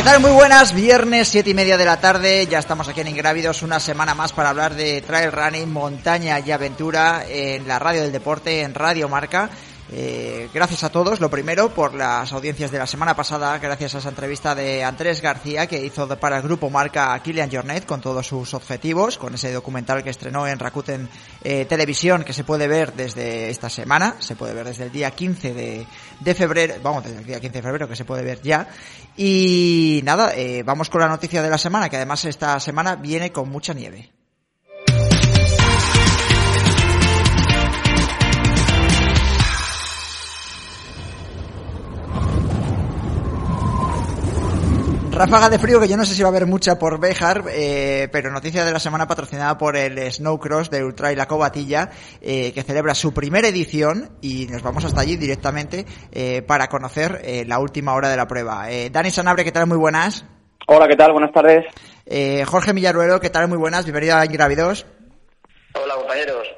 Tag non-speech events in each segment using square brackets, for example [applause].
¿Qué tal? Muy buenas, viernes, siete y media de la tarde, ya estamos aquí en Ingrávidos, una semana más para hablar de trail running, montaña y aventura en la radio del deporte, en Radio Marca. Eh, gracias a todos, lo primero, por las audiencias de la semana pasada, gracias a esa entrevista de Andrés García que hizo para el grupo marca Kilian Jornet con todos sus objetivos, con ese documental que estrenó en Rakuten eh, Televisión que se puede ver desde esta semana, se puede ver desde el día 15 de, febrero, vamos, desde el día 15 de febrero que se puede ver ya. Y nada, eh, vamos con la noticia de la semana, que además esta semana viene con mucha nieve. Ráfaga de frío que yo no sé si va a haber mucha por Bejar, eh, pero noticia de la semana patrocinada por el Snowcross de Ultra y la Cobatilla, eh, que celebra su primera edición y nos vamos hasta allí directamente eh, para conocer eh, la última hora de la prueba. Eh, Dani Sanabre, ¿qué tal? Muy buenas. Hola, ¿qué tal? Buenas tardes. Eh, Jorge Millaruelo, ¿qué tal? Muy buenas. Bienvenido a Ingrávidos. Hola, compañeros.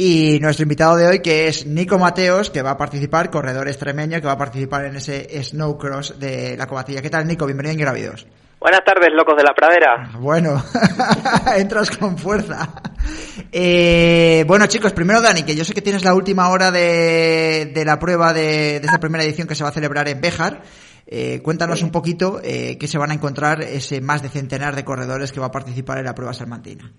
Y nuestro invitado de hoy, que es Nico Mateos, que va a participar, corredor extremeño, que va a participar en ese Snowcross de la Cobatilla. ¿Qué tal, Nico? Bienvenido a Ingrávidos. Buenas tardes, locos de la pradera. Bueno, [laughs] entras con fuerza. Eh, bueno, chicos, primero Dani, que yo sé que tienes la última hora de, de la prueba de, de, esta primera edición que se va a celebrar en Béjar. Eh, cuéntanos un poquito eh, qué se van a encontrar ese más de centenar de corredores que va a participar en la prueba salmantina.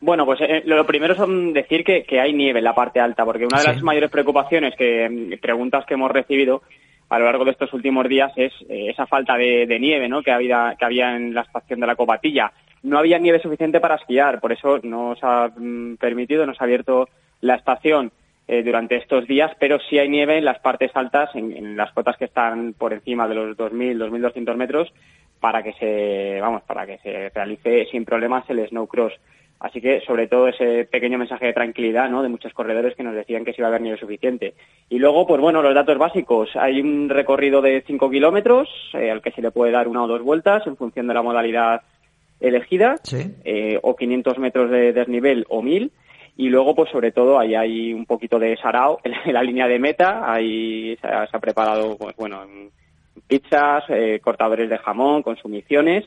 Bueno, pues eh, lo primero es decir que, que, hay nieve en la parte alta, porque una de las mayores preocupaciones que preguntas que hemos recibido a lo largo de estos últimos días es eh, esa falta de, de nieve ¿no? que, había, que había en la estación de la Cobatilla. No había nieve suficiente para esquiar, por eso nos ha mm, permitido, nos ha abierto la estación eh, durante estos días, pero sí hay nieve en las partes altas, en, en las cotas que están por encima de los 2.000, 2.200 metros, para que se, vamos, para que se realice sin problemas el snowcross. Así que, sobre todo, ese pequeño mensaje de tranquilidad, ¿no? De muchos corredores que nos decían que sí iba a haber nieve suficiente. Y luego, pues bueno, los datos básicos. Hay un recorrido de 5 kilómetros, eh, al que se le puede dar una o dos vueltas en función de la modalidad elegida, ¿Sí? eh, o 500 metros de desnivel o 1000. Y luego, pues sobre todo, ahí hay un poquito de sarao en la línea de meta. Ahí se ha, se ha preparado, pues bueno, pizzas, eh, cortadores de jamón, consumiciones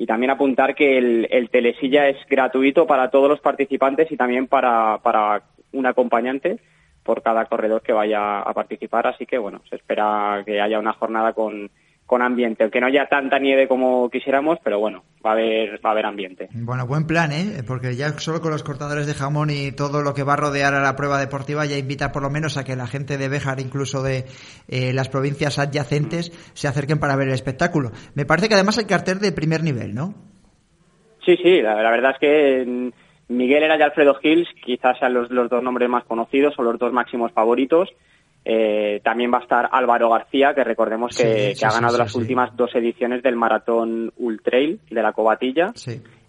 y también apuntar que el, el, telesilla es gratuito para todos los participantes y también para, para un acompañante por cada corredor que vaya a participar. Así que, bueno, se espera que haya una jornada con, con ambiente, aunque no haya tanta nieve como quisiéramos, pero bueno, va a haber, va a haber ambiente. Bueno, buen plan, ¿eh? Porque ya solo con los cortadores de jamón y todo lo que va a rodear a la prueba deportiva ya invita por lo menos a que la gente de Béjar, incluso de eh, las provincias adyacentes, se acerquen para ver el espectáculo. Me parece que además hay cartel de primer nivel, ¿no? Sí, sí, la, la verdad es que Miguel era y Alfredo Hills quizás sean los, los dos nombres más conocidos o los dos máximos favoritos. Eh, también va a estar Álvaro García, que recordemos que, sí, sí, que ha ganado sí, las últimas dos ediciones del maratón Ultrail de la Cobatilla.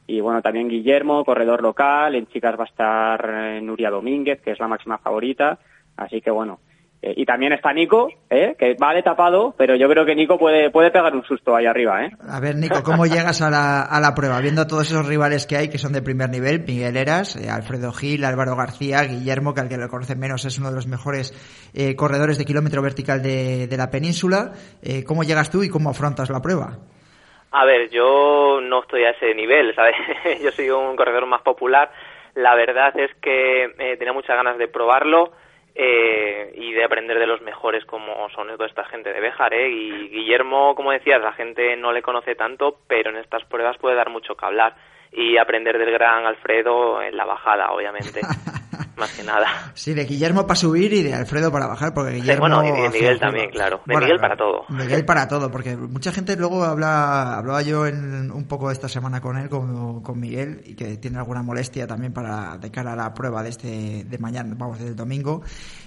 Y bueno, también Guillermo, corredor local. En chicas va a estar eh, Nuria Domínguez, que es la máxima favorita. Así que bueno. Eh, y también está Nico, ¿eh? que va de tapado, pero yo creo que Nico puede, puede pegar un susto ahí arriba. ¿eh? A ver, Nico, ¿cómo llegas a la, a la prueba? Viendo a todos esos rivales que hay, que son de primer nivel, Miguel Eras, eh, Alfredo Gil, Álvaro García, Guillermo, que al que lo conoce menos es uno de los mejores eh, corredores de kilómetro vertical de, de la península. Eh, ¿Cómo llegas tú y cómo afrontas la prueba? A ver, yo no estoy a ese nivel, ¿sabes? [laughs] yo soy un corredor más popular. La verdad es que eh, tenía muchas ganas de probarlo eh, y de aprender de los mejores como son esta gente de Béjar, ¿eh? Y Guillermo, como decías, la gente no le conoce tanto, pero en estas pruebas puede dar mucho que hablar y aprender del gran Alfredo en la bajada, obviamente. [laughs] [laughs] más que nada. Sí, de Guillermo para subir y de Alfredo para bajar, porque Guillermo... bueno, y de Miguel también, claro. De Miguel para todo. Miguel para todo, porque mucha gente luego habla, hablaba yo en, un poco esta semana con él, con, con Miguel, y que tiene alguna molestia también para de cara a la prueba de este de mañana, vamos, del domingo,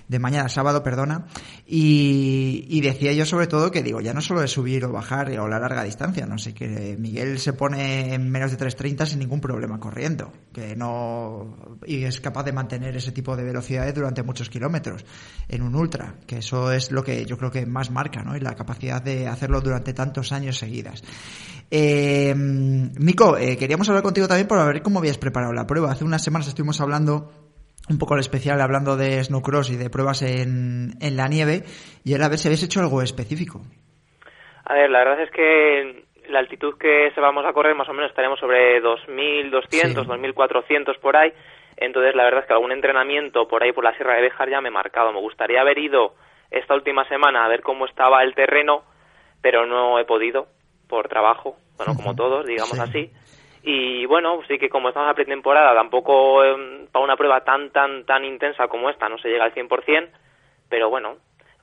de mañana sábado, perdona, y, y, decía yo sobre todo que digo, ya no solo es subir o bajar o la larga distancia, no sé, que Miguel se pone en menos de 3.30 sin ningún problema corriendo, que no, y es capaz de mantener ese tipo de velocidades durante muchos kilómetros en un ultra, que eso es lo que yo creo que más marca, ¿no? Y la capacidad de hacerlo durante tantos años seguidas. Eh, Nico, eh, queríamos hablar contigo también para ver cómo habías preparado la prueba. Hace unas semanas estuvimos hablando un poco al especial hablando de snowcross y de pruebas en, en la nieve y era a ver si habéis hecho algo específico. A ver, la verdad es que la altitud que se vamos a correr más o menos estaremos sobre 2.200, 2.400 por ahí. Entonces, la verdad es que algún entrenamiento por ahí por la Sierra de Bejar ya me he marcado. Me gustaría haber ido esta última semana a ver cómo estaba el terreno, pero no he podido por trabajo, bueno, como todos, digamos así. Y bueno, sí que como estamos a pretemporada, tampoco em, para una prueba tan, tan, tan intensa como esta no se llega al 100%, pero bueno,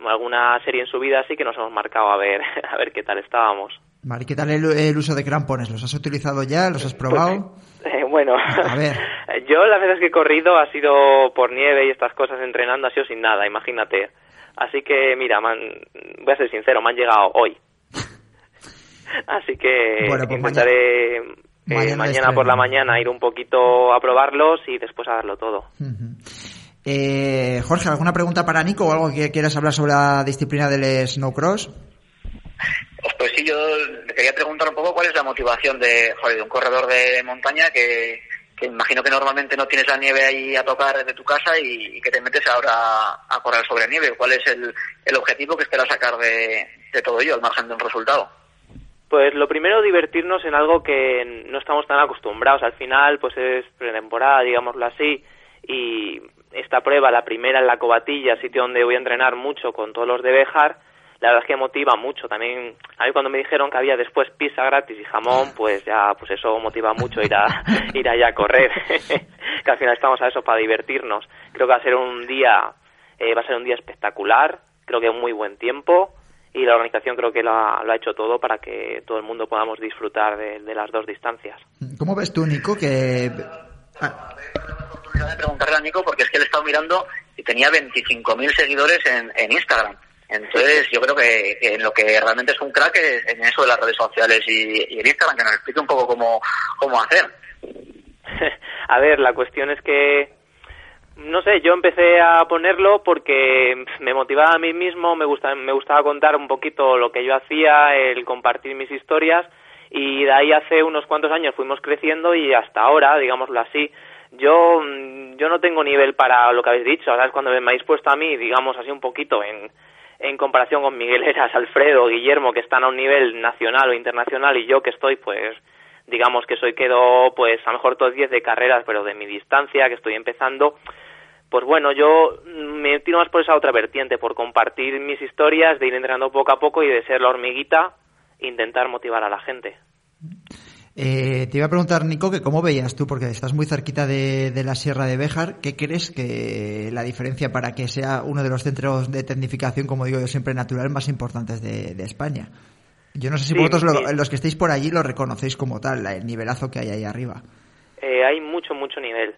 alguna serie en su vida sí que nos hemos marcado a ver, [laughs] a ver qué tal estábamos. Vale, ¿qué tal el, uso de crampones? ¿Los has utilizado ya? ¿Los has probado? Pues, eh, bueno, a ver. [laughs] yo las veces que he corrido ha sido por nieve y estas cosas entrenando, ha sido sin nada, imagínate. Así que, mira, man, voy a ser sincero, me han llegado hoy. [laughs] Así que bueno, pues intentaré mañana, por la mañana ir un poquito a probarlos y después a darlo todo. eh, Jorge, ¿alguna pregunta para Nico o algo que quieras hablar sobre la disciplina del snowcross? Pues sí, yo le quería preguntar un poco cuál es la motivación de, de un corredor de montaña que, imagino que normalmente no tienes la nieve ahí a tocar desde tu casa y, que te metes ahora a, correr sobre nieve. ¿Cuál es el, el objetivo que esperas sacar de, de todo ello al margen de un resultado? Pues lo primero, divertirnos en algo que no estamos tan acostumbrados. Al final, pues es pretemporada, digámoslo así, y esta prueba, la primera en la Cobatilla, sitio donde voy a entrenar mucho con todos los de Bejar, la verdad es que motiva mucho. También, a mí cuando me dijeron que había después pizza gratis y jamón, pues ya, pues eso motiva mucho ir a, [laughs] ir allá a correr. [laughs] que al final estamos a eso para divertirnos. Creo que va a ser un día, eh, va a ser un día espectacular. Creo que un muy buen tiempo y la organización creo que lo ha, hecho todo para que todo el mundo podamos disfrutar de, las dos distancias. ¿Cómo ves tú, Nico, que... Ah. de preguntarle a Nico porque es que él estado mirando y tenía 25.000 seguidores en, en Instagram. Entonces, yo creo que, en lo que realmente es un crack es en eso de las redes sociales y, y el Instagram, que nos explique un poco cómo, cómo hacer. [laughs] a ver, la cuestión es que no sé, yo empecé a ponerlo porque me motivaba a mí mismo, me, gusta, me gustaba contar un poquito lo que yo hacía, el compartir mis historias y de ahí hace unos cuantos años fuimos creciendo y hasta ahora, digámoslo así, yo, yo no tengo nivel para lo que habéis dicho, ¿sabes? Cuando me habéis puesto a mí, digamos así un poquito en, en comparación con Miguel Eras, Alfredo, Guillermo, que están a un nivel nacional o internacional y yo que estoy pues digamos que soy quedo pues a lo mejor todos 10 de carreras, pero de mi distancia, que estoy empezando, pues bueno, yo me tiro más por esa otra vertiente, por compartir mis historias, de ir entrenando poco a poco y de ser la hormiguita, intentar motivar a la gente. Eh, te iba a preguntar, Nico, que cómo veías tú, porque estás muy cerquita de, la Sierra de Béjar, ¿qué crees que la diferencia para que sea uno de los centros de tecnificación, como digo yo siempre, natural más importantes de, España? Yo no sé si vosotros, los que estéis por allí, lo reconocéis como tal, el nivelazo que hay ahí arriba. Eh, hay mucho, mucho nivel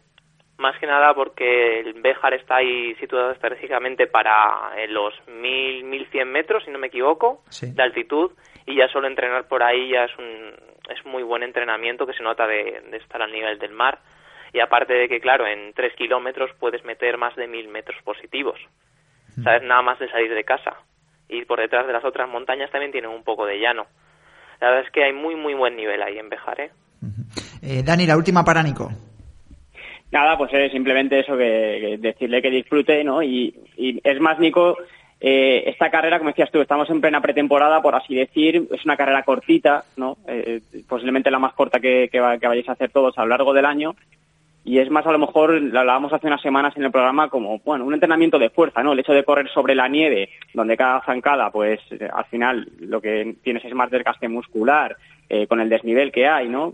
más que nada porque el Béjar está ahí situado estratégicamente para eh, los 1000, 1100 metros, si no me equivoco, de altitud, y ya solo entrenar por ahí ya es un es muy buen entrenamiento que se nota de, estar al nivel del mar. Y aparte de que, claro, en 3 kilómetros puedes meter más de 1000 metros positivos. ¿Sabes? Nada más de salir de casa. Y por detrás de las otras montañas también tienen un poco de llano. La verdad es que hay muy, muy buen nivel ahí en Béjar, ¿eh? eh Dani, la última para Nico. Nada, pues es simplemente eso, que, decirle que disfrute, ¿no? Y, es más, Nico, eh, esta carrera, como decías tú, estamos en plena pretemporada, por así decir, es una carrera cortita, ¿no? Eh, posiblemente la más corta que, que, vayáis a hacer todos a lo largo del año. Y es más, a lo mejor, lo hablábamos hace unas semanas en el programa como, bueno, un entrenamiento de fuerza, ¿no? El hecho de correr sobre la nieve, donde cada zancada, pues, al final lo que tienes es más desgaste muscular, eh, con el desnivel que hay, ¿no?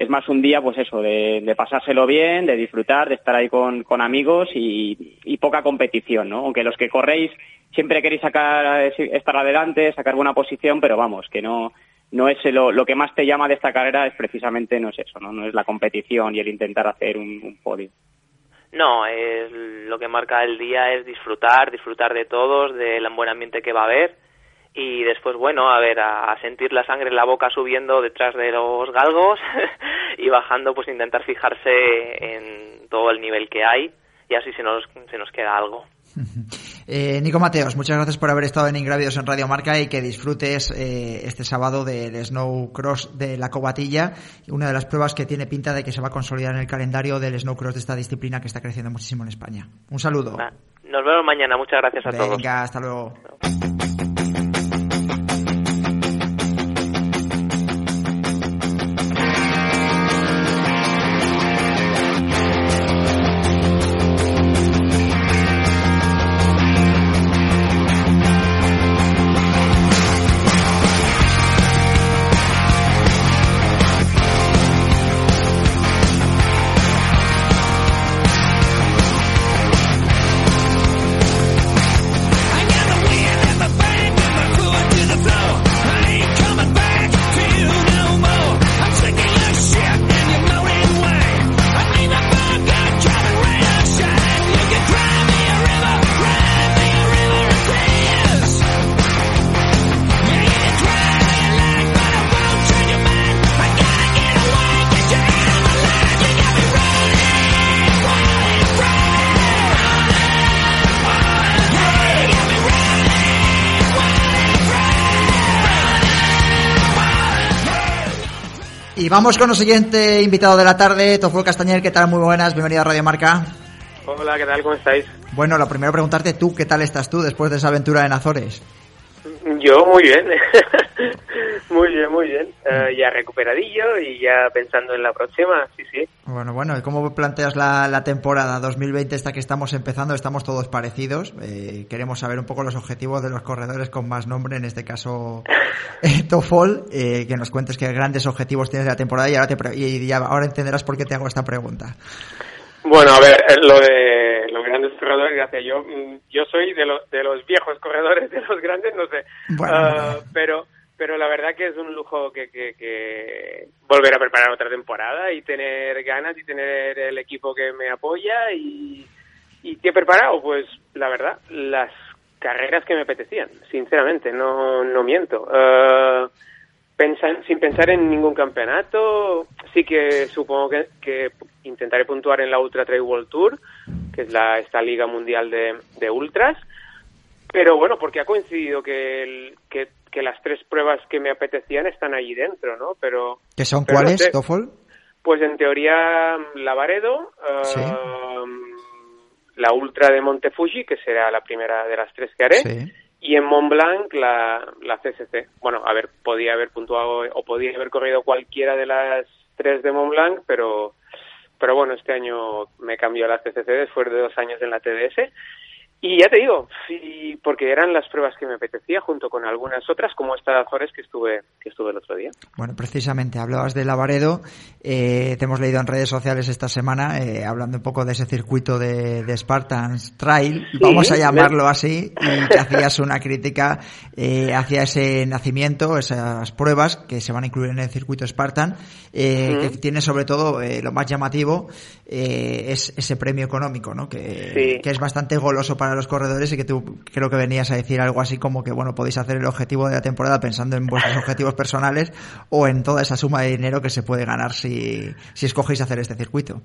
Es más un día, pues eso, de, pasárselo bien, de disfrutar, de estar ahí con, con amigos y, y, poca competición, ¿no? Aunque los que corréis siempre queréis sacar, estar adelante, sacar buena posición, pero vamos, que no, no es lo, lo que más te llama de esta carrera es precisamente no es eso, ¿no? No es la competición y el intentar hacer un, un podio. No, es, lo que marca el día es disfrutar, disfrutar de todos, del buen ambiente que va a haber y después, bueno, a ver, a, sentir la sangre en la boca subiendo detrás de los galgos [laughs] y bajando, pues intentar fijarse en todo el nivel que hay y así se nos, se nos queda algo. [laughs] Eh, Nico Mateos, muchas gracias por haber estado en Ingrávidos en Radio Marca y que disfrutes eh, este sábado del Snow Cross de la Cobatilla, una de las pruebas que tiene pinta de que se va a consolidar en el calendario del Snow Cross de esta disciplina que está creciendo muchísimo en España. Un saludo. Nos vemos mañana, muchas gracias a todos. Venga, hasta luego. Vamos con el siguiente invitado de la tarde, Tofol Castañer, ¿qué tal? Muy buenas, bienvenido a Radio Marca. Hola, ¿qué tal? ¿Cómo estáis? Bueno, lo primero preguntarte tú, ¿qué tal estás tú después de esa aventura en Azores? Yo muy bien, [laughs] muy bien, muy bien. Eh, ya recuperadillo y ya pensando en la próxima, sí, sí. Bueno, bueno, ¿y cómo planteas la, temporada 2020 esta que estamos empezando? Estamos todos parecidos. Eh, queremos saber un poco los objetivos de los corredores con más nombre, en este caso [laughs] eh, Tofol, que nos cuentes qué grandes objetivos tienes de la temporada y ahora, te y ahora entenderás por qué te hago esta pregunta. Bueno, a ver, lo de gracias. Yo, mm, yo soy de, los de los viejos corredores, de los grandes, no sé. Ah, pero, pero la verdad que es un lujo que, que, volver a preparar otra temporada y tener ganas y tener el equipo que me apoya y, y ¿qué he preparado? Pues la verdad, las carreras que me apetecían, sinceramente, no, no miento. Uh, sin pensar en ningún campeonato, sí que supongo que, que intentaré puntuar en la Ultra Trail World Tour, que es la, esta liga mundial de, de ultras. Pero bueno, porque ha coincidido que, que, las tres pruebas que me apetecían están allí dentro, ¿no? Pero ¿Qué son cuáles, Toffol? Pues en teoría la Varedo, um, la Ultra de Monte Fuji, que será la primera de las tres que haré, y en Mont Blanc la, la CCC. Bueno, a ver, podía haber puntuado o podía haber corrido cualquiera de las tres de Mont Blanc, pero pero bueno, este año me cambió la CCC después de dos años en la TDS y ya te digo, sí, porque eran las pruebas que me apetecía junto con algunas otras, como esta de Azores que estuve, que estuve el otro día. Bueno, precisamente, hablabas de Lavaredo, eh, te hemos leído en redes sociales esta semana, eh, hablando un poco de ese circuito de, de Spartans Trail, vamos a llamarlo así, y que hacías una crítica eh, hacia ese nacimiento, esas pruebas que se van a incluir en el circuito Spartan, eh, que tiene sobre todo, eh, lo más llamativo, es ese premio económico, ¿no? Que, que es bastante goloso para los corredores y que tú creo que venías a decir algo así como que, bueno, podéis hacer el objetivo de la temporada pensando en vuestros objetivos personales o en toda esa suma de dinero que se puede ganar si, si escogéis hacer este circuito.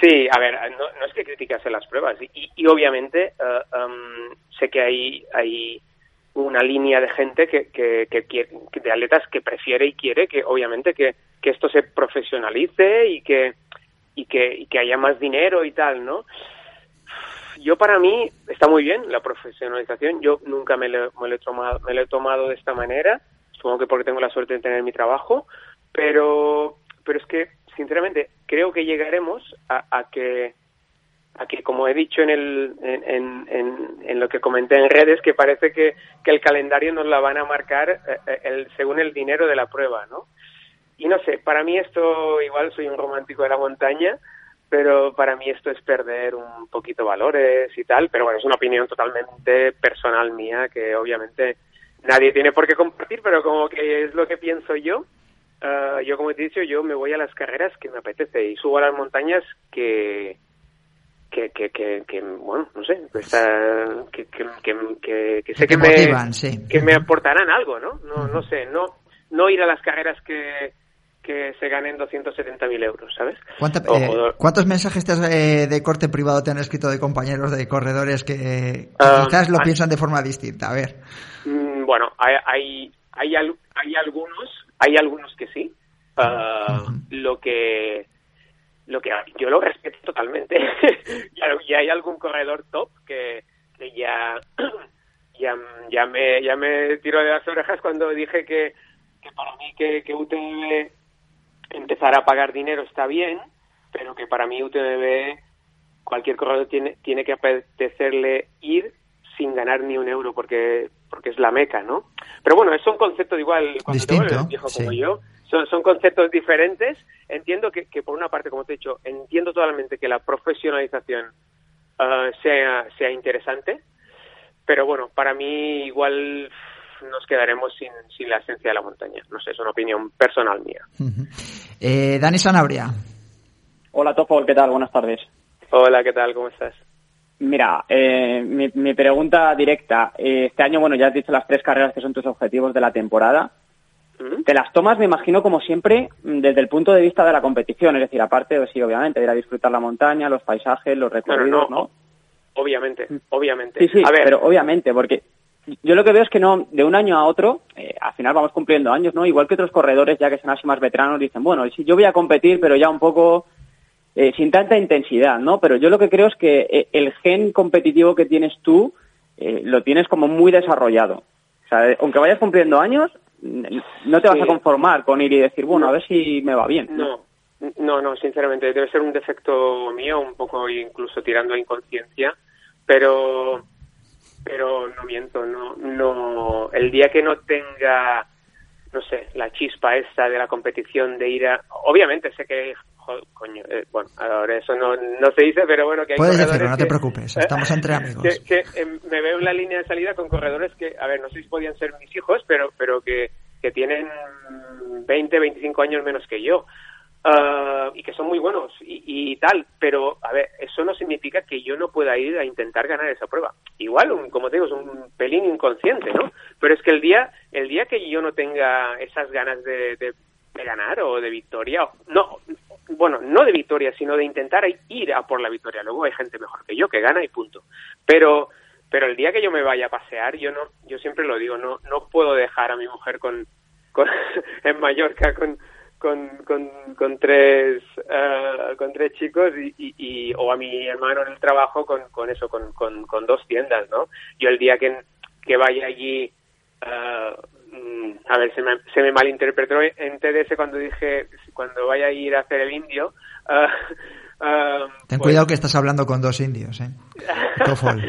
Sí, a ver, no, es que criticase las pruebas y, y obviamente em, sé que hay, hay una línea de gente que, que, que, de atletas que prefiere y quiere que obviamente que, que esto se profesionalice y que, y que, y que haya más dinero y tal, ¿no? Yo para mí está muy bien la profesionalización. Yo nunca me lo, me he, tomado, me lo he tomado de esta manera. Supongo que porque tengo la suerte de tener mi trabajo. Pero, pero es que, sinceramente, creo que llegaremos a, a que a que como he dicho en, el, en, en, en, lo que comenté en redes, que parece que, que el calendario nos la van a marcar eh, eh, el, según el dinero de la prueba, ¿no? y no sé, para mí esto, igual soy un romántico de la montaña, pero para mí esto es perder un poquito valores y tal, pero bueno, es una opinión totalmente personal mía que obviamente nadie tiene por qué compartir, pero como que es lo que pienso yo. Ah, yo, como he dicho, yo me voy a las carreras que me apetece y subo a las montañas que, que, que, que, bueno, no sé, que, que, que, sé que, me, que me aportarán algo, ¿no? No, no sé, no, no ir a las carreras que, que se ganen 270.000 euros, ¿sabes? Eh, ¿Cuántos mensajes eh, de corte privado te han escrito de compañeros de corredores que, ah, quizás lo piensan de forma distinta? A ver. Mm, bueno, hay, hay, hay, hay, algunos, hay algunos que sí. Ah, lo que lo que yo lo respeto totalmente [laughs] y hay algún corredor top que, que ya, [clears throat] ya ya me ya me tiró de las orejas cuando dije que, que para mí que, que UTMB empezar a pagar dinero está bien, pero que para mí UTMB cualquier corredor tiene, tiene que apetecerle ir sin ganar ni un euro porque porque es la meca, ¿no? Pero bueno, es un concepto igual cuando Distinto, viejo como yo, son, son conceptos diferentes. Entiendo que, que, por una parte, como te he dicho, entiendo totalmente que la profesionalización uh, sea, sea interesante, pero bueno, para mí igual nos quedaremos sin, sin la esencia de la montaña. No sé, es una opinión personal mía. eh, Dani Sanabria. Hola, Topol, ¿qué tal? Buenas tardes. Hola, ¿qué tal? ¿Cómo estás? Mira, eh, mi, mi, pregunta directa. Eh, este año, bueno, ya has dicho las tres carreras que son tus objetivos de la temporada. Te las tomas, me imagino, como siempre, desde el punto de vista de la competición. Es decir, aparte, pues sí, obviamente, de ir a disfrutar la montaña, los paisajes, los recorridos, ¿no? Obviamente, obviamente. Sí, sí, a ver. pero obviamente, porque yo lo que veo es que no, de un año a otro, eh, al final vamos cumpliendo años, ¿no? Igual que otros corredores, ya que son así más veteranos, dicen, bueno, si yo voy a competir, pero ya un poco eh, sin tanta intensidad, ¿no? Pero yo lo que creo es que eh, el gen competitivo que tienes tú eh, lo tienes como muy desarrollado. O sea, aunque vayas cumpliendo años, no te vas a conformar con ir y decir, bueno, a ver si me va bien. No, no, no, sinceramente, debe ser un defecto mío, un poco incluso tirando a inconsciencia, pero pero no miento, no, no, el día que no tenga, no sé, la chispa esta de la competición de ir a, obviamente sé que, coño, eh, bueno, ahora eso no, no se dice, pero bueno, que hay Puedes decirlo, no te preocupes, estamos entre [laughs] amigos. Que, em, me veo en la línea de salida con corredores que, a ver, no sé si podían ser mis hijos, pero, pero que, que tienen 20, 25 años menos que yo. Uh, y que son muy buenos y, y, tal, pero a ver, eso no significa que yo no pueda ir a intentar ganar esa prueba. Igual, un, como te digo, es un pelín inconsciente, ¿no? Pero es que el día, el día que yo no tenga esas ganas de, de, de ganar o de victoria, no, bueno, no de victoria, sino de intentar ir a por la victoria. Luego hay gente mejor que yo que gana y punto. Pero, pero el día que yo me vaya a pasear, yo no, yo siempre lo digo, no, no puedo dejar a mi mujer con, con [laughs] en Mallorca con con, con, con tres uh, con tres chicos y, y, y, o a mi hermano en el trabajo con, con eso con, con, con dos tiendas no yo el día que, que vaya allí uh, a ver se me, se me malinterpretó en TDS cuando dije cuando vaya a ir a hacer el indio uh, Ten pues, cuidado que estás hablando con dos indios, ¿eh? [laughs] bueno,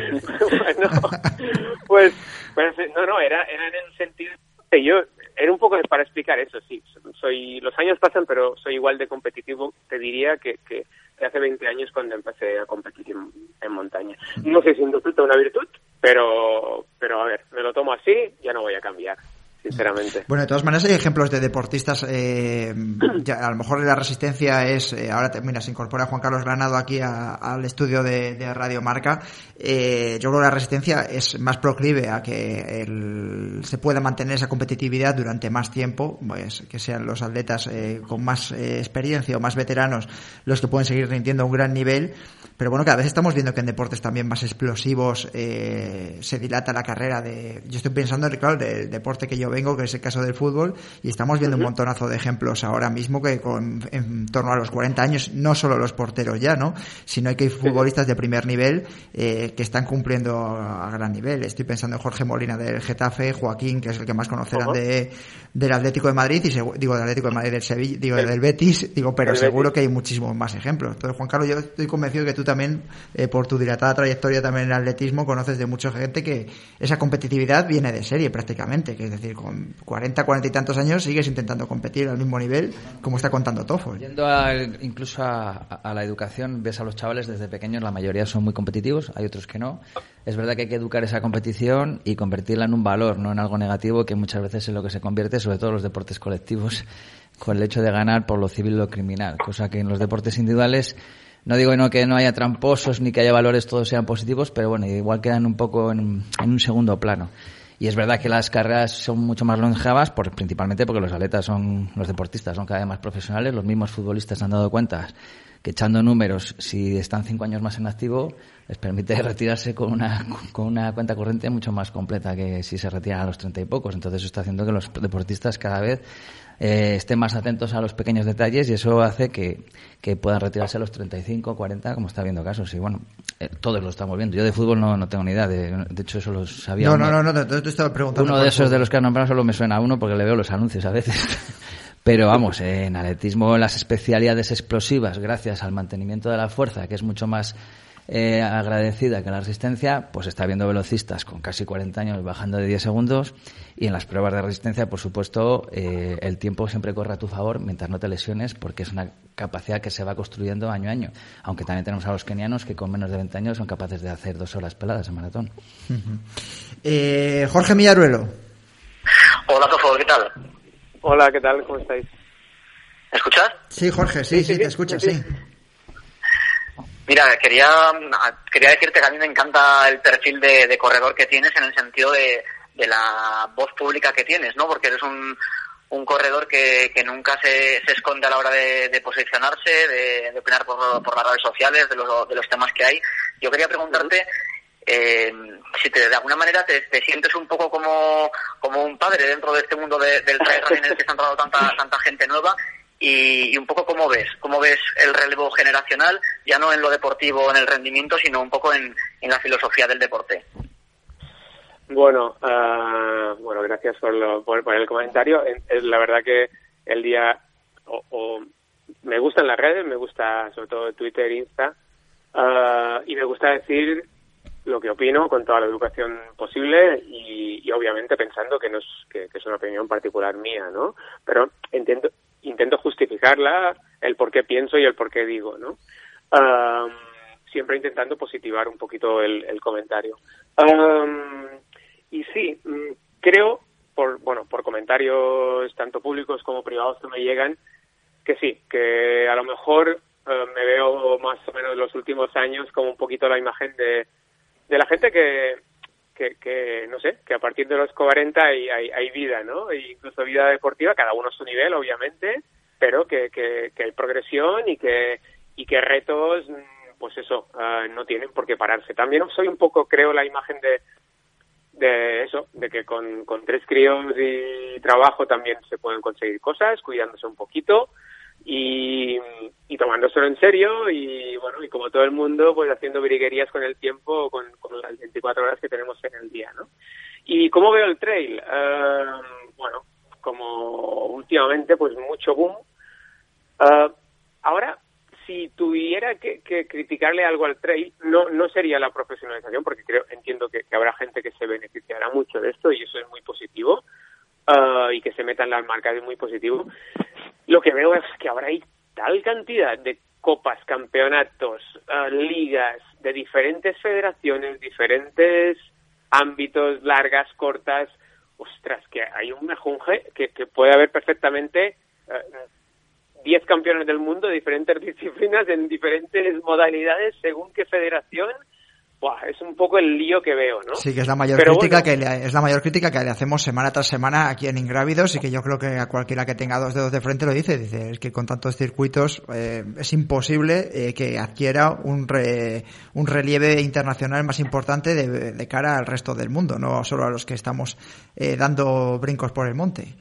pues, pues, no, no, era, era en el sentido que yo era un poco para explicar eso, sí. Soy, los años pasan, pero soy igual de competitivo, te diría, que, que hace 20 años cuando empecé a competir en, montaña. No sé si o una virtud, pero, pero a ver, me lo tomo así, ya no voy a cambiar sinceramente. Bueno, de todas maneras hay ejemplos de deportistas, eh, [clears throat] ya, a lo mejor la resistencia es, eh, ahora mira, se incorpora Juan Carlos Granado aquí al estudio de, Radio Marca, eh, yo creo que la resistencia es más proclive a que el, se pueda mantener esa competitividad durante más tiempo, pues que sean los atletas eh, con más eh, experiencia o más veteranos los que pueden seguir rindiendo un gran nivel, pero bueno, cada vez estamos viendo que en deportes también más explosivos se dilata la carrera de, yo estoy pensando, claro, del deporte que yo vengo, que es el caso del fútbol, y estamos viendo un montonazo de ejemplos ahora mismo que con, en torno a los 40 años, no solo los porteros ya, ¿no? Sino que hay futbolistas de primer nivel eh, que están cumpliendo a gran nivel. Estoy pensando en Jorge Molina del Getafe, Joaquín, que es el que más conocerán de, del Atlético de Madrid, y digo del Atlético de Madrid del Sevilla, digo del Betis, digo, pero seguro que hay muchísimos más ejemplos. Entonces, Juan Carlos, yo estoy convencido que tú también, eh, por tu dilatada trayectoria también en el atletismo, conoces de mucha gente que esa competitividad viene de serie prácticamente, que es decir, con 40, 40 y tantos años sigues intentando competir al mismo nivel como está contando Tofo. Yendo incluso a, la educación, ves a los chavales desde pequeños, la mayoría son muy competitivos, hay otros que no. Es verdad que hay que educar esa competición y convertirla en un valor, no en algo negativo, que muchas veces es lo que se convierte, sobre todo en los deportes colectivos, [laughs] con el hecho de ganar por lo civil y lo criminal, cosa que en los deportes individuales no digo no, que no haya tramposos ni que haya valores, todos sean positivos, pero bueno, igual quedan un poco en, un segundo plano. Y es verdad que las carreras son mucho más longevas, por, principalmente porque los atletas son, los deportistas son cada vez más profesionales, los mismos futbolistas han dado cuenta que echando números, si están cinco años más en activo, les permite [laughs] retirarse con una, con una cuenta corriente mucho más completa que si se retiran a los treinta y pocos. Entonces eso está haciendo que los deportistas cada vez eh, estén más atentos a los pequeños detalles y eso hace que, que puedan retirarse a los 35, 40, como está viendo casos. Y bueno, eh, todos lo estamos viendo. Yo de fútbol no, no tengo ni idea. De, de hecho, eso lo sabía. No, no, no, no, te, estaba preguntando. Uno de esos de los que han nombrado solo me suena a uno porque le veo los anuncios a veces. [laughs] Pero vamos, en atletismo las especialidades explosivas, gracias al mantenimiento de la fuerza, que es mucho más eh, agradecida que la resistencia, pues está viendo velocistas con casi 40 años bajando de 10 segundos y en las pruebas de resistencia, por supuesto, eh, el tiempo siempre corre a tu favor mientras no te lesiones porque es una capacidad que se va construyendo año a año. Aunque también tenemos a los kenianos que con menos de 20 años son capaces de hacer dos horas peladas en maratón. eh, Jorge Millaruelo. Hola, por ¿qué tal? Hola, ¿qué tal? ¿Cómo estáis? ¿Me escuchas? Sí, Jorge, sí, sí, te escuchas, sí. Mira, quería, quería decirte que a mí me encanta el perfil de, corredor que tienes en el sentido de, la voz pública que tienes, ¿no? Porque eres un, un corredor que, que nunca se, se, esconde a la hora de, posicionarse, de, opinar por, por, las redes sociales, de los, de los temas que hay. Yo quería preguntarte eh, si te, de alguna manera te, sientes un poco como, como un padre dentro de este mundo del [laughs] trail en el que se han entrado tanta, tanta gente nueva y, un poco cómo ves, cómo ves el relevo generacional, ya no en lo deportivo, en el rendimiento, sino un poco en, la filosofía del deporte. Bueno, uh, bueno, gracias por, lo, por, el comentario. Es la verdad que el día o, me gustan las redes, me gusta sobre todo Twitter, Insta, uh, y me gusta decir lo que opino con toda la educación posible y, obviamente pensando que no es que, es una opinión particular mía, ¿no? Pero entiendo intento justificarla, el por qué pienso y el por qué digo, ¿no? siempre intentando positivar un poquito el, comentario. y sí, mm, creo, por, bueno, por comentarios tanto públicos como privados que me llegan, que sí, que a lo mejor eh, me veo más o menos los últimos años como un poquito la imagen de, de la gente que, que, no sé, que a partir de los 40 hay, hay, vida, ¿no? E incluso vida deportiva, cada uno a su nivel, obviamente, pero que, que, hay progresión y que, y que retos, pues eso, ah, no tienen por qué pararse. También soy un poco, creo, la imagen de, de eso, de que con, con tres críos y trabajo también se pueden conseguir cosas, cuidándose un poquito, y, y tomándoselo en serio y bueno, y como todo el mundo, pues haciendo briguerías con el tiempo, con, las 24 horas que tenemos en el día, ¿no? ¿Y cómo veo el trail? Uh, bueno, como últimamente, pues mucho boom. Uh, ahora, si tuviera que, criticarle algo al trail, no, no sería la profesionalización, porque creo, entiendo que, que habrá gente que se beneficiará mucho de esto y eso es muy positivo. Uh, y que se metan las marcas es muy positivo. Lo que veo es que ahora hay tal cantidad de copas, campeonatos, eh, ligas de diferentes federaciones, diferentes ámbitos, largas, cortas. Ostras, que hay un mejunje que, que puede haber perfectamente 10 eh, campeones del mundo de diferentes [laughs] disciplinas en diferentes modalidades según qué federación es un poco el lío que veo, ¿no? Sí, que es la mayor crítica que le, es la mayor crítica que le hacemos semana tras semana aquí en Ingrávidos y que yo creo que a cualquiera que tenga dos dedos de frente lo dice, dice es que con tantos circuitos eh, es imposible eh, que adquiera un un relieve internacional más importante de, cara al resto del mundo, no solo a los que estamos eh, dando brincos por el monte.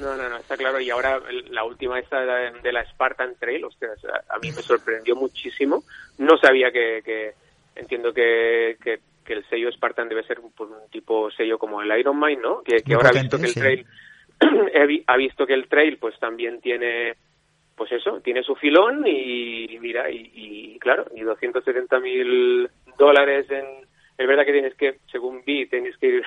No, no, no, está claro. Y ahora la última esta de la Spartan Trail, a mí me sorprendió muchísimo. No sabía que entiendo que, que, el sello Spartan debe ser pues, un tipo sello como el Iron Man, ¿no? Que, ahora ha visto que el trail [clears throat] ha visto que el trail pues también tiene pues eso, tiene su filón y, mira, y, claro, y 270 mil dólares en... Es verdad que tienes que, según vi, tienes que ir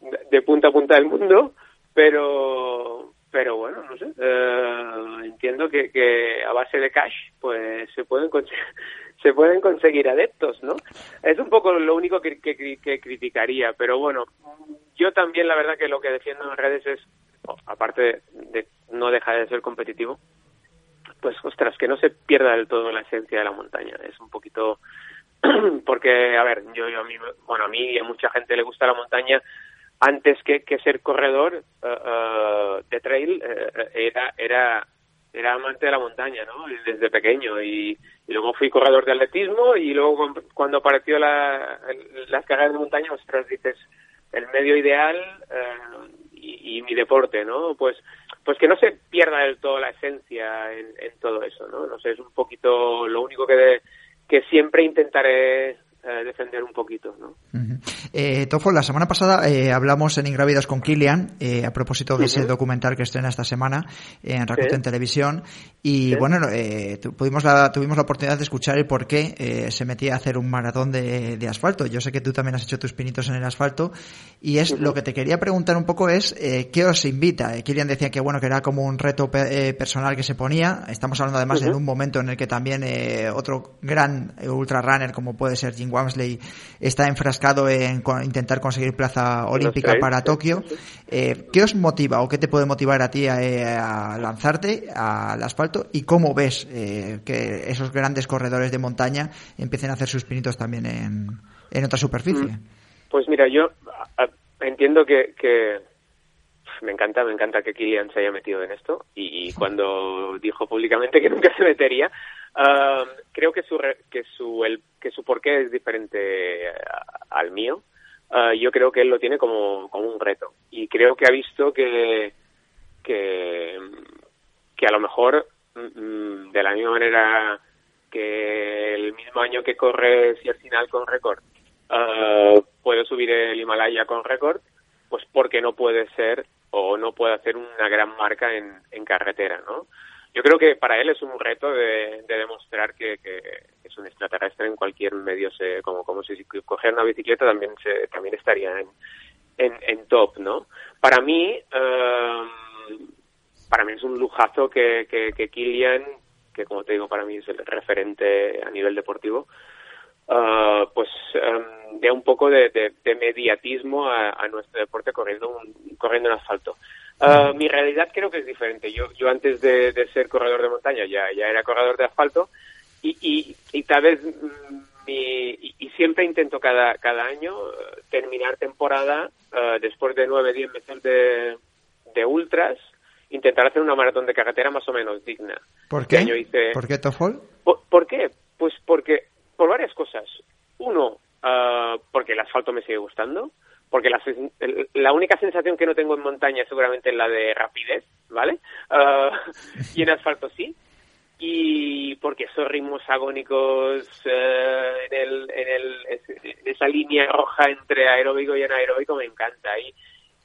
[laughs] de punta a punta del mundo, pero pero bueno, no sé, eh, entiendo que, que a base de cash pues se pueden [laughs] se pueden conseguir adeptos, ¿no? Es un poco lo único que, que, criticaría, pero bueno, yo también la verdad que lo que defiendo en redes es, aparte de no dejar de ser competitivo, pues ostras, que no se pierda del todo la esencia de la montaña. Es un poquito [clears throat] porque, a ver, yo, yo a mí, bueno, a mí y a mucha gente le gusta la montaña antes que, que ser corredor uh, uh, de trail uh, era era era amante de la montaña, ¿no? Desde pequeño y, y luego fui corredor de atletismo y luego cuando apareció la, las carreras de montaña, ostras, dices el medio ideal y, y, mi deporte, ¿no? Pues pues que no se pierda del todo la esencia en, en todo eso, ¿no? No sé, es un poquito lo único que de, que siempre intentaré eh, defender un poquito. ¿no? eh, Tofo, la semana pasada eh, hablamos en Ingrávidos con Kilian eh, a propósito de ese documental que estrena esta semana en Rakuten Televisión y bueno, tuvimos, la, tuvimos la oportunidad de escuchar el por qué se metía a hacer un maratón de, asfalto. Yo sé que tú también has hecho tus pinitos en el asfalto y es lo que te quería preguntar un poco es ¿qué os invita? Kilian decía que bueno que era como un reto personal que se ponía. Estamos hablando además de un momento en el que también otro gran ultra runner como puede ser Jim Wamsley está enfrascado en intentar conseguir plaza olímpica para Tokio. Eh, ¿Qué os motiva o qué te puede motivar a ti a, eh, lanzarte al asfalto y cómo ves eh, que esos grandes corredores de montaña empiecen a hacer sus pinitos también en, otra superficie? Mm. Pues mira, yo entiendo que, me encanta, me encanta que Kilian se haya metido en esto y, cuando dijo públicamente que nunca se metería, creo que su que su el que su porqué es diferente al mío. Uh, yo creo que él lo tiene como, como un reto y creo que ha visto que que, que a lo mejor mm, de la misma manera que el mismo año que corre si al final con récord uh, puede subir el Himalaya con récord pues porque no puede ser o no puede hacer una gran marca en, en carretera no yo creo que para él es un reto de, demostrar que, es un extraterrestre en cualquier medio, se, como, como si coger una bicicleta también se, también estaría en, top, ¿no? Para mí, um, para mí es un lujazo que, que, que Kilian, que como te digo, para mí es el referente a nivel deportivo, uh, pues um, dé un poco de, mediatismo a, nuestro deporte corriendo, corriendo en asfalto. Uh, mi realidad creo que es diferente. Yo, yo antes de, ser corredor de montaña ya, ya era corredor de asfalto y, y, y tal vez mm, mi, y, siempre intento cada, cada año eh, terminar temporada uh, después de nueve, diez meses de, de ultras, intentar hacer una maratón de carretera más o menos digna. ¿Por este qué? hice... ¿Por qué Tofol? ¿Por, qué? Pues porque, por varias cosas. Uno, uh, porque el asfalto me sigue gustando porque la, la, única sensación que no tengo en montaña es seguramente la de rapidez, ¿vale? Uh, [laughs] y en asfalto sí. Y porque esos ritmos agónicos uh, en, el, en, el, esa línea roja entre aeróbico y anaeróbico me encanta. Y,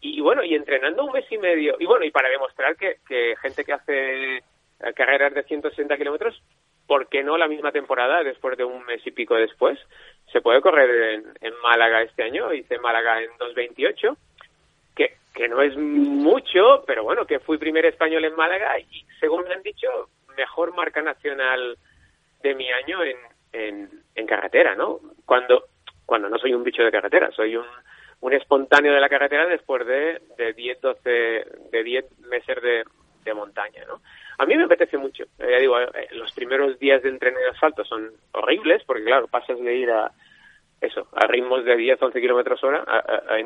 y bueno, y entrenando un mes y medio, y bueno, y para demostrar que, que gente que hace eh, carreras de 160 kilómetros, ¿por qué no la misma temporada después de un mes y pico después? Se puede correr en, en Málaga este año, hice Málaga en 2.28, que, que no es mucho, pero bueno, que fui primer español en Málaga y según me han dicho, mejor marca nacional de mi año en, en, en carretera, ¿no? Cuando, cuando no soy un bicho de carretera, soy un, un espontáneo de la carretera después de, de 10, 12, de 10 meses de, de montaña, ¿no? A mí me apetece mucho. Eh, ya digo, eh, los primeros días de entreno de asfalto son horribles porque, claro, pasas de ir a eso, a ritmos de 10, 11 kilómetros hora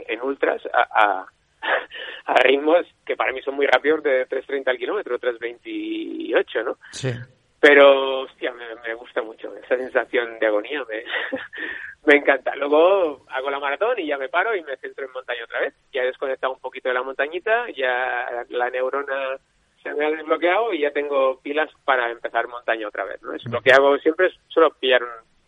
en, ultras a, [laughs] a, ritmos que para mí son muy rápidos de 3.30 al kilómetro, 3.28, ¿no? Sí. Pero, hostia, me, gusta mucho. Esa sensación de agonía me, [laughs] me encanta. Luego hago la maratón y ya me paro y me centro en montaña otra vez. Ya he desconectado un poquito de la montañita, ya la neurona se me ha desbloqueado y ya tengo pilas para empezar montaña otra vez. ¿no? Es lo que hago siempre es solo pillar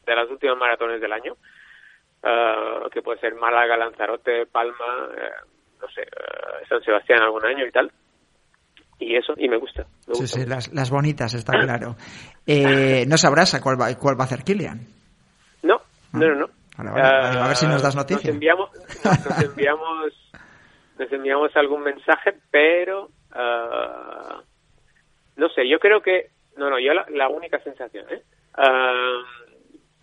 de las últimas maratones del año, uh, que puede ser Málaga, Lanzarote, Palma, uh, no sé, uh, San Sebastián algún año y tal. Y eso, y me gusta. sí, sí, las, las, bonitas, está claro. Eh, ¿No sabrás a cuál va, cuál va a hacer Kilian? No, no, no, no. a ver si nos das noticias. Nos enviamos, nos enviamos nos enviamos algún mensaje, pero uh, no sé, yo creo que, no, no, yo la, única sensación, ¿eh? Uh,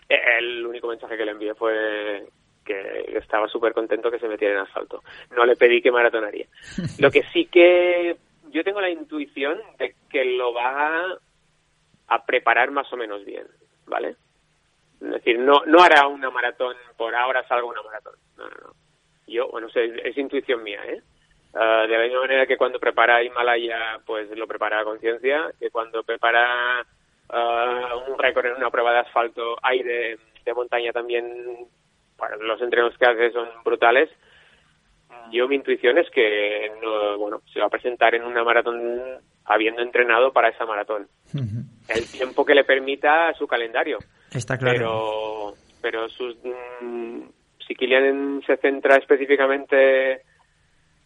el único mensaje que le envié fue que estaba súper contento que se metiera en asfalto. No le pedí que maratonaría. [laughs] Lo que sí que yo tengo la intuición de que lo va a preparar más o menos bien, ¿vale? Es decir, no, no hará una maratón, por ahora salga una maratón. No, no, no. Yo, bueno, es, intuición mía, ¿eh? Ah, de la misma manera que cuando prepara Himalaya, pues lo prepara a conciencia, que cuando prepara uh, un récord en una prueba de asfalto, aire de montaña también, los entrenos que hace son brutales. Yo mi intuición es que no, bueno, se va a presentar en una maratón habiendo entrenado para esa maratón. El tiempo que le permita su calendario. Está claro. Pero, pero sus, mm, si Kilian se centra específicamente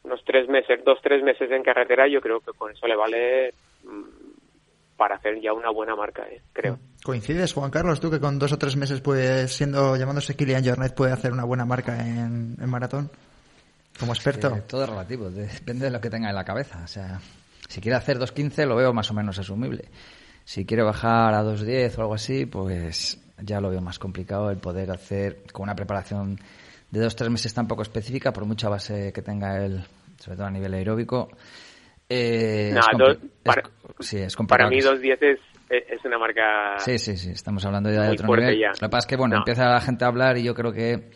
unos tres meses, dos, tres meses en carretera, yo creo que con eso le vale mm, para hacer ya una buena marca, ¿eh? creo. ¿Coincides, Juan Carlos, tú que con dos o tres meses, pues, siendo llamándose Kilian Jornet, puede hacer una buena marca en, maratón? Como experto. todo es relativo, depende de lo que tenga en la cabeza. O sea, si quiere hacer 2.15 lo veo más o menos asumible. Si quiere bajar a 2.10 o algo así, pues ya lo veo más complicado el poder hacer con una preparación de dos tres meses tan poco específica, por mucha base que tenga él, sobre todo a nivel aeróbico. Eh, para, sí, es para mí 2.10 es, es una marca. Sí, sí, sí, estamos hablando ya de otro nivel. Lo que pasa es que, bueno, empieza la gente a hablar y yo creo que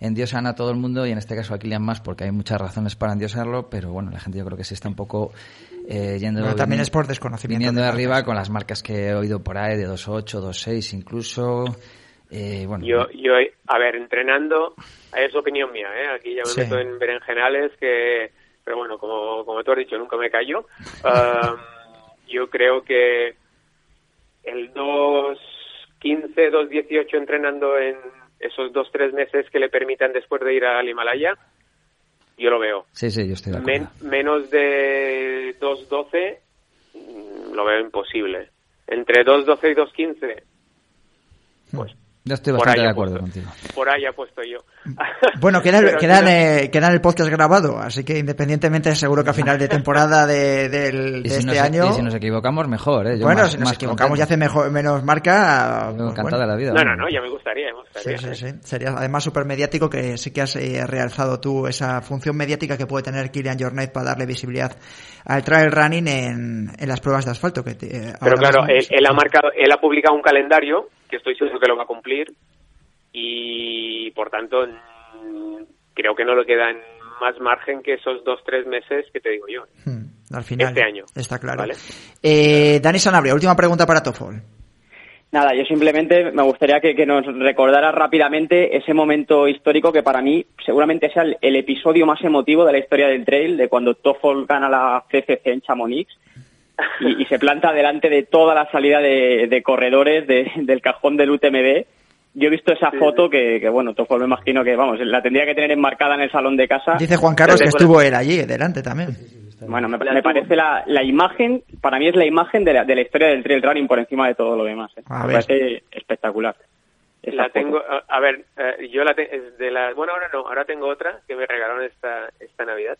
endiosan a todo el mundo y en este caso a Kilian más porque hay muchas razones para endiosarlo, pero bueno, la gente yo creo que se está un poco eh, yendo... también es por desconocimiento. Viniendo de, arriba con las marcas que he oído por ahí de 2.8, 2.6 incluso. Eh, bueno, yo, yo, a ver, entrenando, es opinión mía, ¿eh? aquí ya me meto en berenjenales que, pero bueno, como, como tú has dicho, nunca me callo. yo creo que el 2.15, 2.18 entrenando en esos dos, tres meses que le permitan después de ir al Himalaya, yo lo veo. Sí, sí, yo estoy de acuerdo. menos de 2.12 mm, lo veo imposible. Entre 2.12 y 2.15, pues yo estoy bastante de acuerdo contigo. Por ahí puesto yo. [laughs] Bueno, queda, [laughs] eh, queda, en el podcast grabado, así que independientemente seguro que a final de temporada de, [laughs] este año... Y si nos equivocamos, mejor, ¿eh? bueno, si nos equivocamos y hace mejor, menos marca... Pues la vida. No, no, no, ya me gustaría, me gustaría. Sí, sí, sí. Sería además súper mediático que sí que has eh, realzado tú esa función mediática que puede tener Kilian Jornet para darle visibilidad al trail running en, en las pruebas de asfalto. Que eh, Pero claro, él, ha marcado, él ha publicado un calendario que estoy seguro que lo va a cumplir. Y por tanto creo que no le quedan más margen que esos dos tres meses que te digo yo. Hmm, al final este año está claro. eh, Dani Sanabria última pregunta para Tofol. Nada, yo simplemente me gustaría que, nos recordara rápidamente ese momento histórico que para mí seguramente sea el, episodio más emotivo de la historia del trail, de cuando Toffol gana la CCC en Chamonix y, se planta delante de toda la salida de, corredores del cajón del UTMB. Yo he visto esa foto que, bueno, todo me imagino que, vamos, la tendría que tener enmarcada en el salón de casa. Dice Juan Carlos que estuvo él allí, delante también. Bueno, me, parece la, la, imagen, para mí es la imagen de la, de la historia del trail running por encima de todo lo demás. ¿eh? me parece espectacular. La tengo, a, ver, eh, yo la de la, bueno, ahora no, ahora tengo otra que me regalaron esta, esta Navidad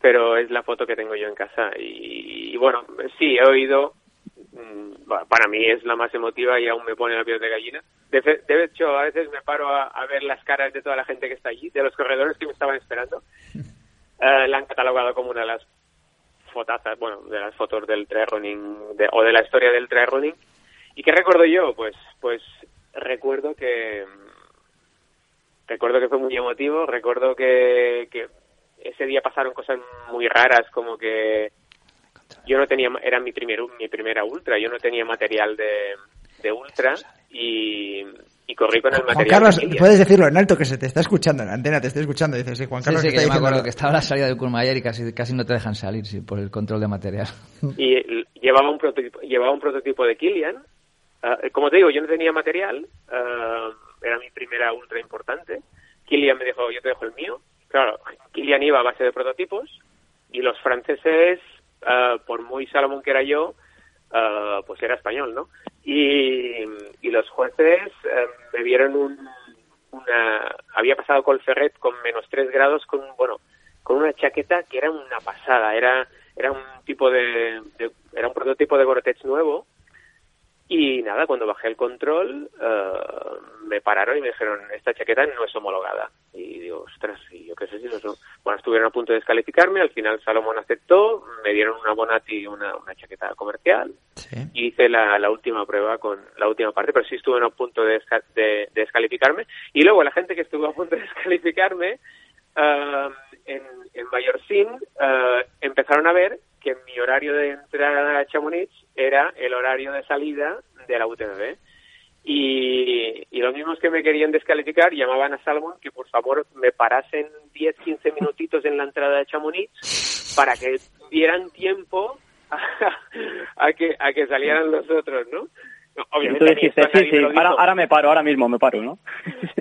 pero es la foto que tengo yo en casa. Y, bueno, sí, he oído, mm, para mí es la más emotiva y aún me pone la piel de gallina. De, hecho, a veces me paro a, ver las caras de toda la gente que está allí, de los corredores que me estaban esperando. [laughs] Eh, la han catalogado como una de las fotazas, bueno, de las fotos del trail running, o de la historia del trail running. ¿Y qué recuerdo yo? Pues, pues recuerdo que recuerdo que fue muy emotivo, recuerdo que, que ese día pasaron cosas muy raras, como que yo no tenía, era mi, primer, mi primera ultra, yo no tenía material de, de ultra y, y corrí con el material. Juan Carlos, puedes decirlo en alto que se te está escuchando, en la antena te estoy escuchando. Dices, sí, Juan Carlos, sí, sí, que yo me acuerdo que estaba la salida de Kurmayer y casi, casi no te dejan salir sí, por el control de material. Y llevaba un prototipo, llevaba un prototipo de Kilian. Ah, como te digo, yo no tenía material, uh, era mi primera ultra importante. Kilian me dijo, yo te dejo el mío. Claro, Kilian iba a base de prototipos y los franceses, uh, por muy Salomón que era yo, uh, pues era español, ¿no? Y, y los jueces uh, me vieron un, una... Había pasado con Ferret con menos tres grados con, bueno, con una chaqueta que era una pasada, era era un tipo de, era un prototipo de Gore-Tex nuevo y nada, cuando bajé el control, eh, me pararon y me dijeron, esta chaqueta no es homologada. Y digo, ostras, y yo qué sé si no son... Bueno, estuvieron a punto de descalificarme, al final Salomón aceptó, me dieron una Bonati, una, una chaqueta comercial, y hice la, la, última prueba con la última parte, pero sí estuvieron a punto de, de, descalificarme. Y luego la gente que estuvo a punto de [laughs] descalificarme, uh, en, en Mallorcín, uh, empezaron a ver que mi horario de entrada a Chamonix era el horario de salida de la UTMB. Y, y los mismos que me querían descalificar llamaban a Salomon que por favor me parasen 10, 15 minutitos en la entrada de Chamonix para que dieran tiempo a, que, a que salieran los otros, ¿no? obviamente dijiste, sí, sí, ahora, ahora, me paro, ahora mismo me paro, ¿no?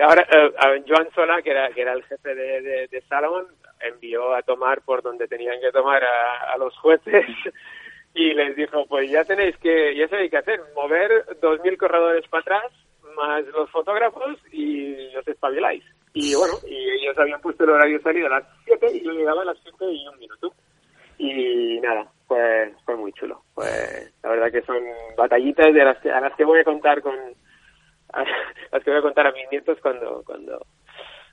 ahora, uh, Joan Sola, que era, que era el jefe de, de, de Salomon, envió a tomar por donde tenían que tomar a, los jueces [laughs] y les dijo, pues ya tenéis que, ya sabéis qué hacer, mover 2.000 corredores para atrás, más los fotógrafos y os espabiláis. Y bueno, y ellos habían puesto el horario de salida a las 7 y yo llegaba a las 7 y un minuto. Y nada, pues fue muy chulo. Pues la verdad que son batallitas de las a las que voy a contar con [laughs] a las que voy a contar a mis nietos cuando cuando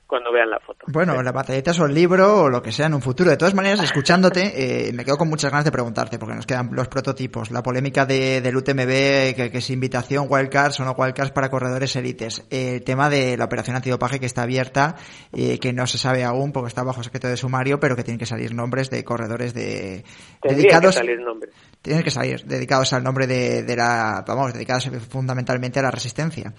cuando vean la foto. Bueno, la batalleta o el libro o lo que sea en un futuro. De todas maneras, escuchándote, eh, me quedo con muchas ganas de preguntarte, porque nos quedan los prototipos, la polémica de, del UTMB, que, que es invitación, wildcards o no wildcards para corredores élites, el tema de la operación antidopaje que está abierta, eh, que no se sabe aún porque está bajo secreto de sumario, pero que tienen que salir nombres de corredores de dedicados. Que salir nombres. Tienen que salir dedicados al nombre de, de la, vamos, dedicados fundamentalmente a la resistencia.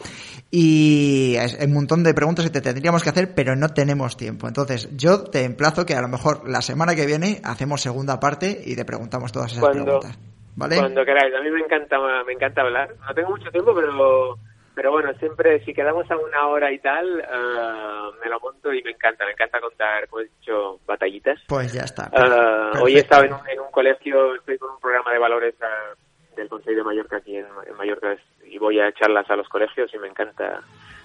Y hay un montón de preguntas que te tendríamos que hacer, pero no tenemos tiempo. Entonces, yo te emplazo que a lo mejor la semana que viene hacemos segunda parte y te preguntamos todas esas preguntas. ¿Vale? Cuando queráis. A mí me encanta, me encanta hablar. No tengo mucho tiempo, pero pero bueno, siempre si quedamos a una hora y tal, uh, me lo monto y me encanta, me encanta contar, como he dicho, batallitas. Pues ya está. Uh, hoy he estado en un, en un, colegio, estoy con un programa de valores uh, del Consejo de Mallorca aquí en, en Mallorca y voy a echarlas a los colegios y me encanta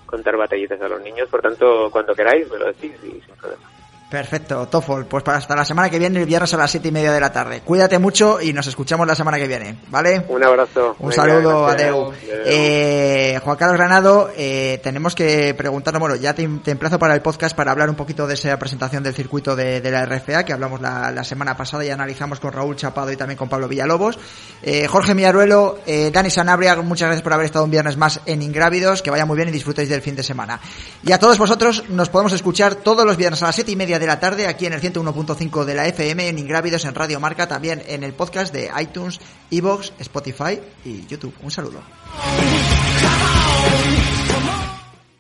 contar batallitas a los niños. Por tanto, cuando queráis, me lo decís y sin problema. Perfecto, Tofol. Pues para hasta la semana que viene, el viernes a las siete y media de la tarde. Cuídate mucho y nos escuchamos la semana que viene, ¿vale? Un abrazo. Un saludo, adeu. Eh, Juan Carlos Granado, eh, tenemos que preguntarnos, bueno, ya te, te, emplazo para el podcast para hablar un poquito de esa presentación del circuito de, de la RFA que hablamos la, la, semana pasada y analizamos con Raúl Chapado y también con Pablo Villalobos. Eh, Jorge Miaruelo, eh, Dani Sanabria, muchas gracias por haber estado un viernes más en Ingrávidos. Que vaya muy bien y disfrutéis del fin de semana. Y a todos vosotros nos podemos escuchar todos los viernes a las siete y media de la tarde aquí en el 101.5 de la FM, en Ingrávidos, en Radio Marca, también en el podcast de iTunes, Evox, Spotify y YouTube. Un saludo.